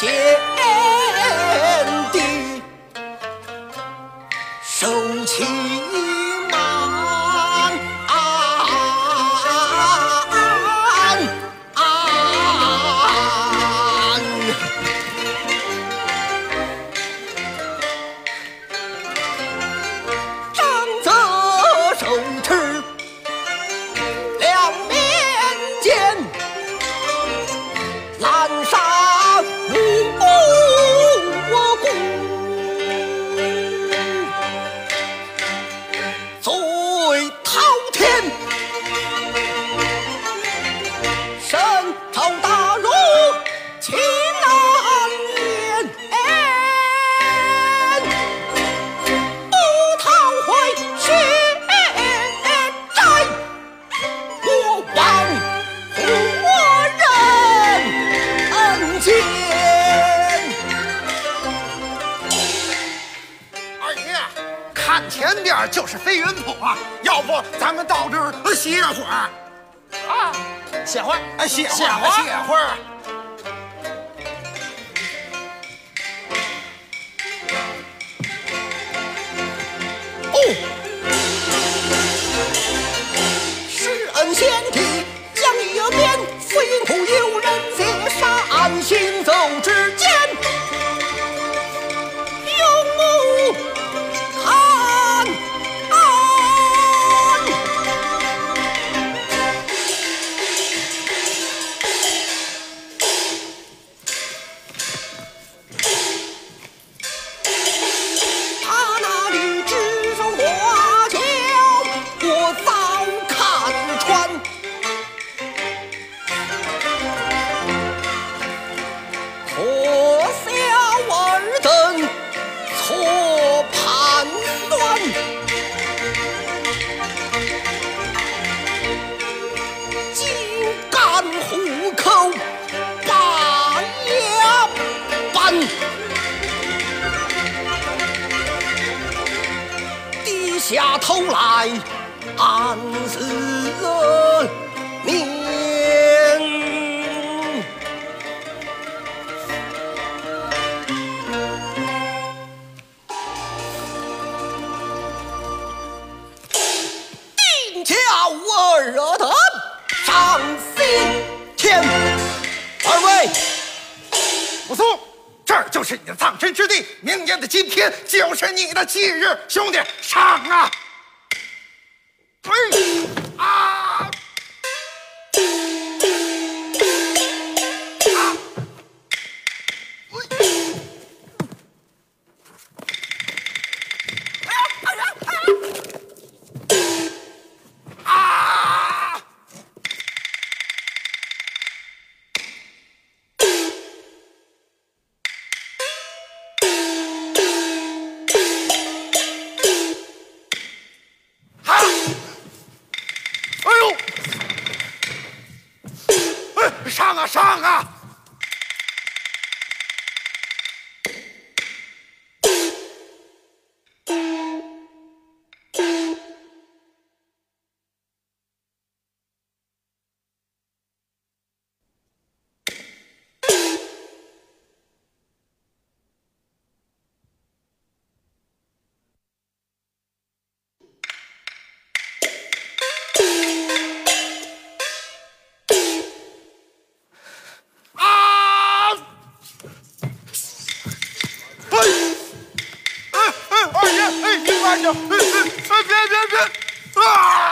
谢前边就是飞云浦啊，要不咱们到这儿歇会儿啊？歇会儿，歇会儿，歇会儿。下头来暗示你明年的今天就是你的忌日兄弟上啊！呸啊！上啊！Öp öp öp öp.